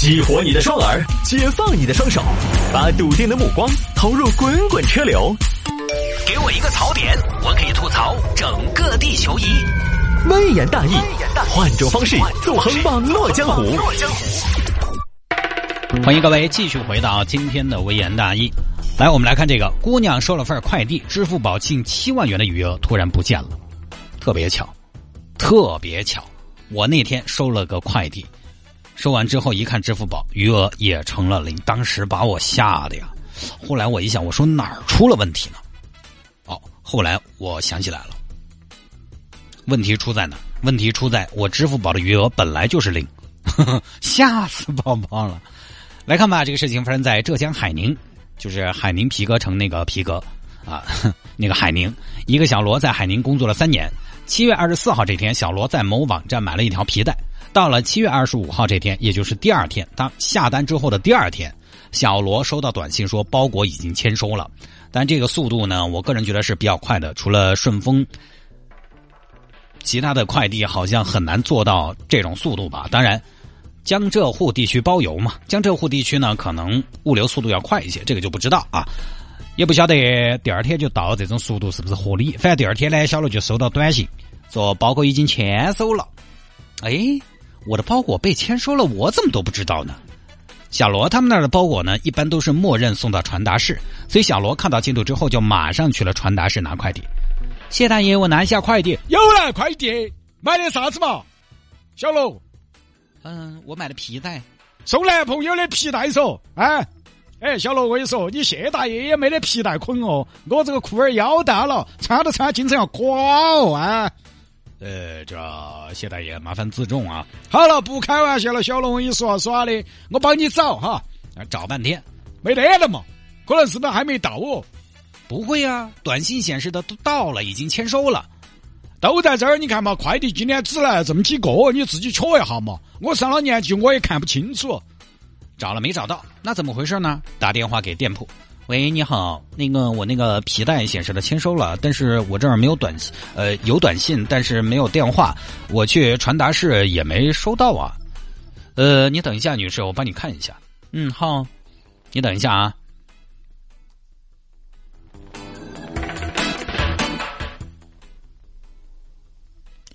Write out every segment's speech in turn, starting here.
激活你的双耳，解放你的双手，把笃定的目光投入滚滚车流。给我一个槽点，我可以吐槽整个地球仪。微言大义，换种方式纵横网络江湖。欢迎各位继续回到今天的微言大义。来，我们来看这个姑娘收了份快递，支付宝近七万元的余额突然不见了，特别巧，特别巧，我那天收了个快递。收完之后一看支付宝余额也成了零，当时把我吓得呀。后来我一想，我说哪儿出了问题呢？哦，后来我想起来了，问题出在哪？问题出在我支付宝的余额本来就是零，吓死宝宝了。来看吧，这个事情发生在浙江海宁，就是海宁皮革城那个皮革啊，那个海宁，一个小罗在海宁工作了三年。七月二十四号这天，小罗在某网站买了一条皮带。到了七月二十五号这天，也就是第二天，他下单之后的第二天，小罗收到短信说包裹已经签收了。但这个速度呢，我个人觉得是比较快的。除了顺丰，其他的快递好像很难做到这种速度吧？当然，江浙沪地区包邮嘛，江浙沪地区呢可能物流速度要快一些，这个就不知道啊。也不晓得第二天就到这种速度是不是合理。反正第二天呢，小罗就收到短信说包裹已经签收了。哎。我的包裹被签收了，我怎么都不知道呢？小罗他们那儿的包裹呢，一般都是默认送到传达室，所以小罗看到进度之后，就马上去了传达室拿快递。谢大爷，我拿一下快递。有了快递，买的啥子嘛？小罗，嗯，我买的皮带，送男朋友的皮带嗦。哎，哎，小罗，我跟你说，你谢大爷也没得皮带捆哦，我这个裤儿腰大了，穿都穿经常要垮哦，啊。呃，这谢大爷，麻烦自重啊！好了，不开玩笑了，小龙，你说耍的，我帮你找哈，找半天没得了嘛，可能是不是还没到哦？不会呀，短信显示的都到了，已经签收了，都在这儿。你看嘛，快递今天只来这么几个，你自己瞧一下嘛。我上了年纪，我也看不清楚，找了没找到？那怎么回事呢？打电话给店铺。喂，你好，那个我那个皮带显示的签收了，但是我这儿没有短信，呃，有短信，但是没有电话，我去传达室也没收到啊。呃，你等一下，女士，我帮你看一下。嗯，好，你等一下啊。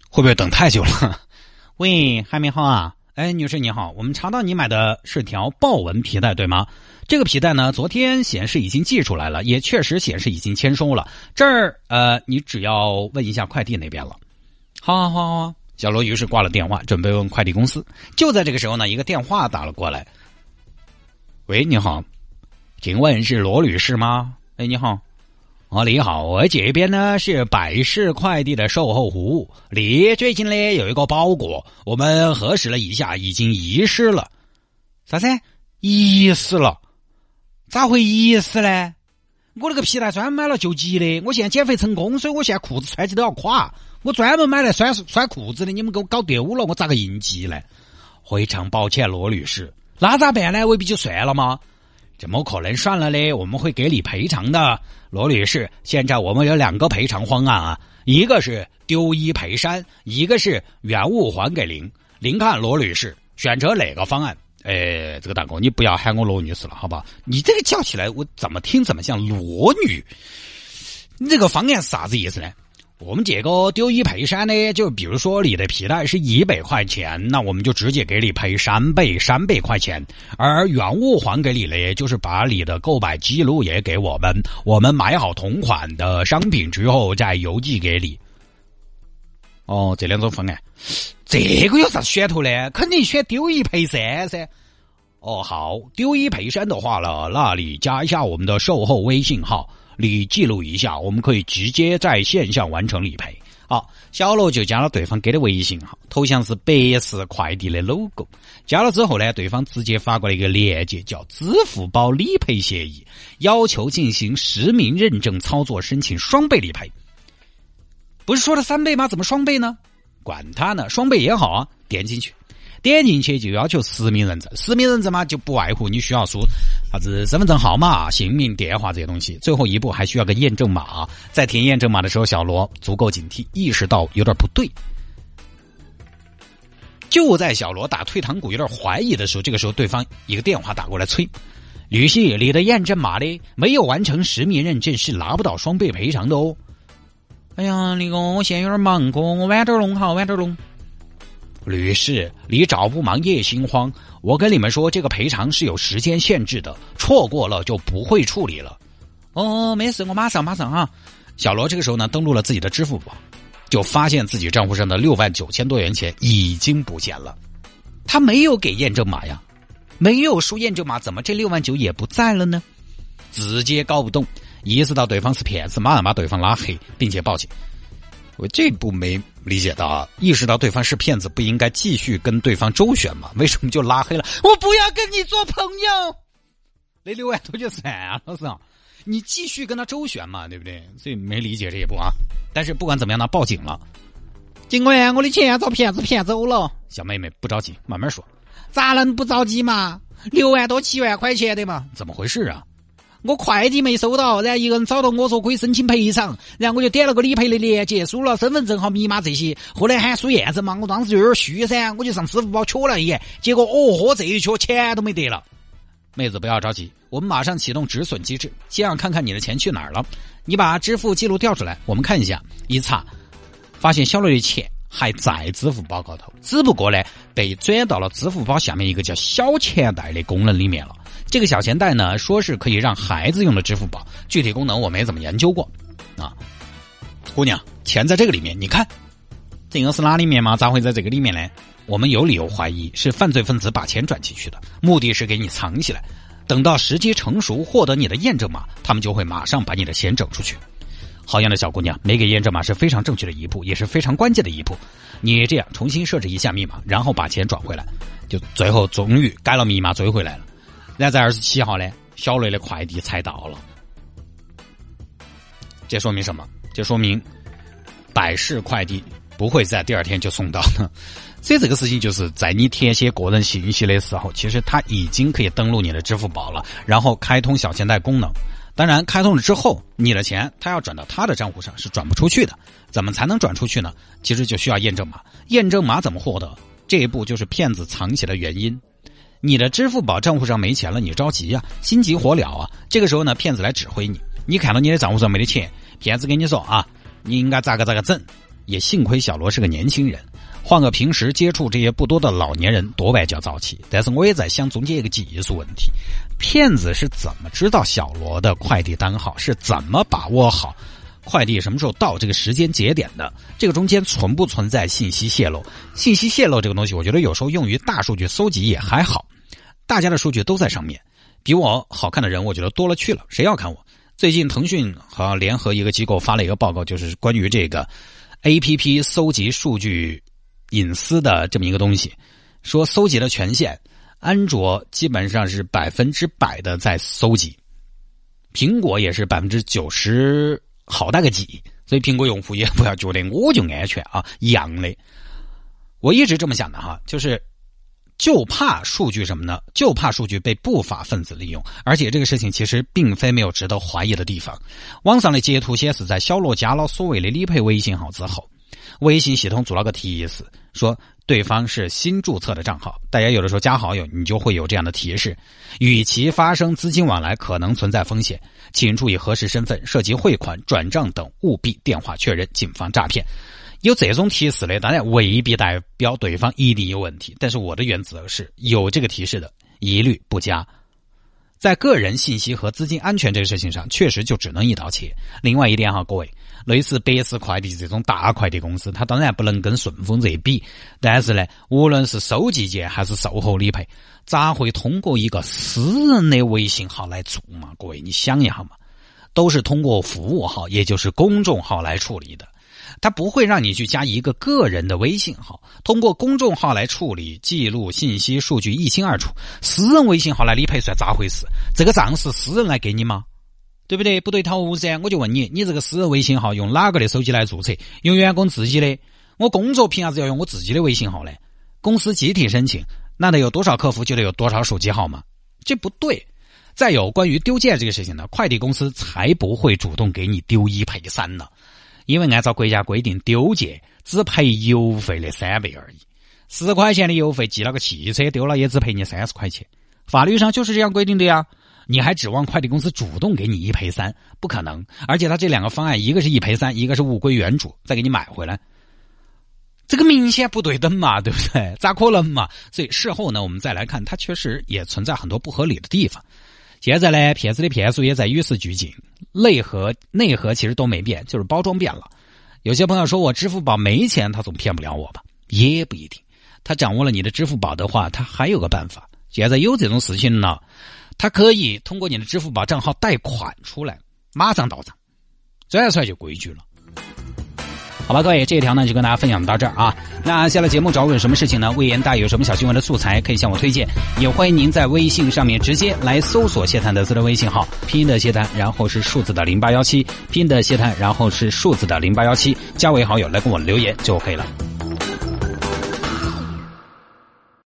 会不会等太久了？喂，还没好啊？哎，女士你好，我们查到你买的是条豹纹皮带，对吗？这个皮带呢，昨天显示已经寄出来了，也确实显示已经签收了。这儿呃，你只要问一下快递那边了。好好好，小罗于是挂了电话，准备问快递公司。就在这个时候呢，一个电话打了过来。喂，你好，请问是罗女士吗？哎，你好。哦，你好，我这边呢是百世快递的售后服务。你最近呢有一个包裹，我们核实了一下，已经遗失了。啥子？遗失了？咋会遗失呢？我那个皮带专门买了救急的，我现在减肥成功，所以我现在裤子穿起都要垮。我专门买来拴拴裤子的，你们给我搞丢了，我咋个应急呢？非常抱歉，罗律师，那咋办呢？未必就算了吗？怎么可能算了嘞，我们会给你赔偿的，罗女士。现在我们有两个赔偿方案啊，一个是丢一赔三，一个是原物还给您。您看，罗女士选择哪个方案？哎，这个大哥，你不要喊我罗女士了，好吧？你这个叫起来，我怎么听怎么像罗女？你这个方案啥子意思呢？我们这个丢一赔三呢，就比如说你的皮带是一百块钱，那我们就直接给你赔三倍三百块钱。而原物还给你呢，就是把你的购买记录也给我们，我们买好同款的商品之后再邮寄给你。哦，这两种方案，这个有啥噱头呢？肯定选丢一赔三噻。哦，好，丢一赔三的话了，那你加一下我们的售后微信号。你记录一下，我们可以直接在线上完成理赔。好，小罗就加了对方给的微信号，头像是百世快递的 logo。加了之后呢，对方直接发过来一个链接，叫支付宝理赔协议，要求进行实名认证操作，申请双倍理赔。不是说了三倍吗？怎么双倍呢？管他呢，双倍也好啊。点进去。点进去就要求实名认证，实名认证嘛就不外乎你需要输啥子身份证号码、姓名、电话这些东西，最后一步还需要个验证码。在填验证码的时候，小罗足够警惕，意识到有点不对。就在小罗打退堂鼓有点怀疑的时候，这个时候对方一个电话打过来催：“律师，你的验证码呢？没有完成实名认证是拿不到双倍赔偿的哦。”哎呀，那个我现在有点忙，哥，我晚点弄哈，晚点弄。女士，你找不忙也心慌。我跟你们说，这个赔偿是有时间限制的，错过了就不会处理了。哦，没事，我马上马上啊。小罗这个时候呢，登录了自己的支付宝，就发现自己账户上的六万九千多元钱已经不见了。他没有给验证码呀，没有输验证码，怎么这六万九也不在了呢？直接搞不懂。意识到对方是骗子，马上把对方拉黑，并且报警。我这步没理解到啊！意识到对方是骗子，不应该继续跟对方周旋吗？为什么就拉黑了？我不要跟你做朋友。那六万多就算了，是啊，你继续跟他周旋嘛，对不对？所以没理解这一步啊。但是不管怎么样呢，报警了。警官，我的钱遭骗子骗走了。小妹妹不着急，慢慢说。咋能不着急嘛？六万多七万块钱的嘛？怎么回事啊？我快递没收到，然后一个人找到我说可以申请赔偿，然后我就点了个理赔的链接，输了身份证号密码这些，后来喊输验证嘛，我当时就有点虚噻，我就上支付宝瞧了一眼，结果哦豁，这一瞧钱都没得了。妹子不要着急，我们马上启动止损机制，先要看看你的钱去哪儿了。你把支付记录调出来，我们看一下，一查发现小罗的钱还在支付宝高头，只不过呢被转到了支付宝下面一个叫小钱袋的功能里面了。这个小钱袋呢，说是可以让孩子用的支付宝，具体功能我没怎么研究过。啊，姑娘，钱在这个里面，你看，这个是哪里面吗？咋会在这个里面呢？我们有理由怀疑是犯罪分子把钱转进去的，目的是给你藏起来，等到时机成熟，获得你的验证码，他们就会马上把你的钱整出去。好样的小姑娘，没给验证码是非常正确的一步，也是非常关键的一步。你这样重新设置一下密码，然后把钱转回来，就最后终于改了密码追回来了。然后在二十七号呢，小雷的快递才到了。这说明什么？这说明百世快递不会在第二天就送到的。所以这个事情就是在你填写个人信息的时候，其实他已经可以登录你的支付宝了，然后开通小钱袋功能。当然，开通了之后，你的钱他要转到他的账户上是转不出去的。怎么才能转出去呢？其实就需要验证码。验证码怎么获得？这一步就是骗子藏起的原因。你的支付宝账户上没钱了，你着急呀，心急火燎啊！这个时候呢，骗子来指挥你。你看到你的账户上没得钱，骗子跟你说啊，你应该咋个咋个整。也幸亏小罗是个年轻人，换个平时接触这些不多的老年人，多半叫早起。但是我也在想中间一个技术问题：骗子是怎么知道小罗的快递单号？是怎么把握好快递什么时候到这个时间节点的？这个中间存不存在信息泄露？信息泄露这个东西，我觉得有时候用于大数据搜集也还好。大家的数据都在上面，比我好看的人，我觉得多了去了。谁要看我？最近腾讯好像联合一个机构发了一个报告，就是关于这个 A P P 搜集数据隐私的这么一个东西，说搜集的权限，安卓基本上是百分之百的在搜集，苹果也是百分之九十好大个几，所以苹果用户也不要觉得我就安全啊一样的。我一直这么想的哈，就是。就怕数据什么呢？就怕数据被不法分子利用，而且这个事情其实并非没有值得怀疑的地方。网上的截图显示，在小罗加了所谓的理赔微信号之后，微信系统做了个提示，说对方是新注册的账号。大家有的时候加好友，你就会有这样的提示：与其发生资金往来可能存在风险，请注意核实身份，涉及汇款、转账等务必电话确认，谨防诈骗。有这种提示的，当然未必代表对方一定有问题。但是我的原则是有这个提示的，一律不加。在个人信息和资金安全这个事情上，确实就只能一刀切。另外一点哈，各位，类似百世快递这种大快递公司，它当然不能跟顺丰这比。但是呢，无论是收寄件还是售后理赔，咋会通过一个私人的微信号来做嘛？各位，你想一下嘛，都是通过服务号，也就是公众号来处理的。他不会让你去加一个个人的微信号，通过公众号来处理记录信息数据一清二楚。私人微信号来理赔算咋回事？这个账是私人来给你吗？对不对？不对头噻！我就问你，你这个私人微信号用哪个的手机来注册？用员工自己的？我工作凭啥子要用我自己的微信号呢？公司集体申请，那得有多少客服就得有多少手机号吗？这不对。再有关于丢件这个事情呢，快递公司才不会主动给你丢一赔三呢。因为按照国家规定，丢件只赔邮费的三倍而已。十块钱的邮费寄了个汽车丢了也只赔你三十块钱，法律上就是这样规定的呀。你还指望快递公司主动给你一赔三？不可能。而且他这两个方案，一个是一赔三，一个是物归原主，再给你买回来。这个明显不对等嘛，对不对？咋可能嘛？所以事后呢，我们再来看，它确实也存在很多不合理的地方。现在呢，骗子的骗术也在与时俱进，内核内核其实都没变，就是包装变了。有些朋友说我支付宝没钱，他总骗不了我吧？也不一定。他掌握了你的支付宝的话，他还有个办法。现在有这种事情呢，他可以通过你的支付宝账号贷款出来，马上到账，这样算就规矩了。好吧，各位，这一条呢就跟大家分享到这儿啊。那下了节目找我有什么事情呢？魏延大有什么小新闻的素材可以向我推荐，也欢迎您在微信上面直接来搜索谢探的私人微信号，拼音的谢探，然后是数字的零八幺七，拼音的谢探，然后是数字的零八幺七，加为好友来跟我留言就可以了。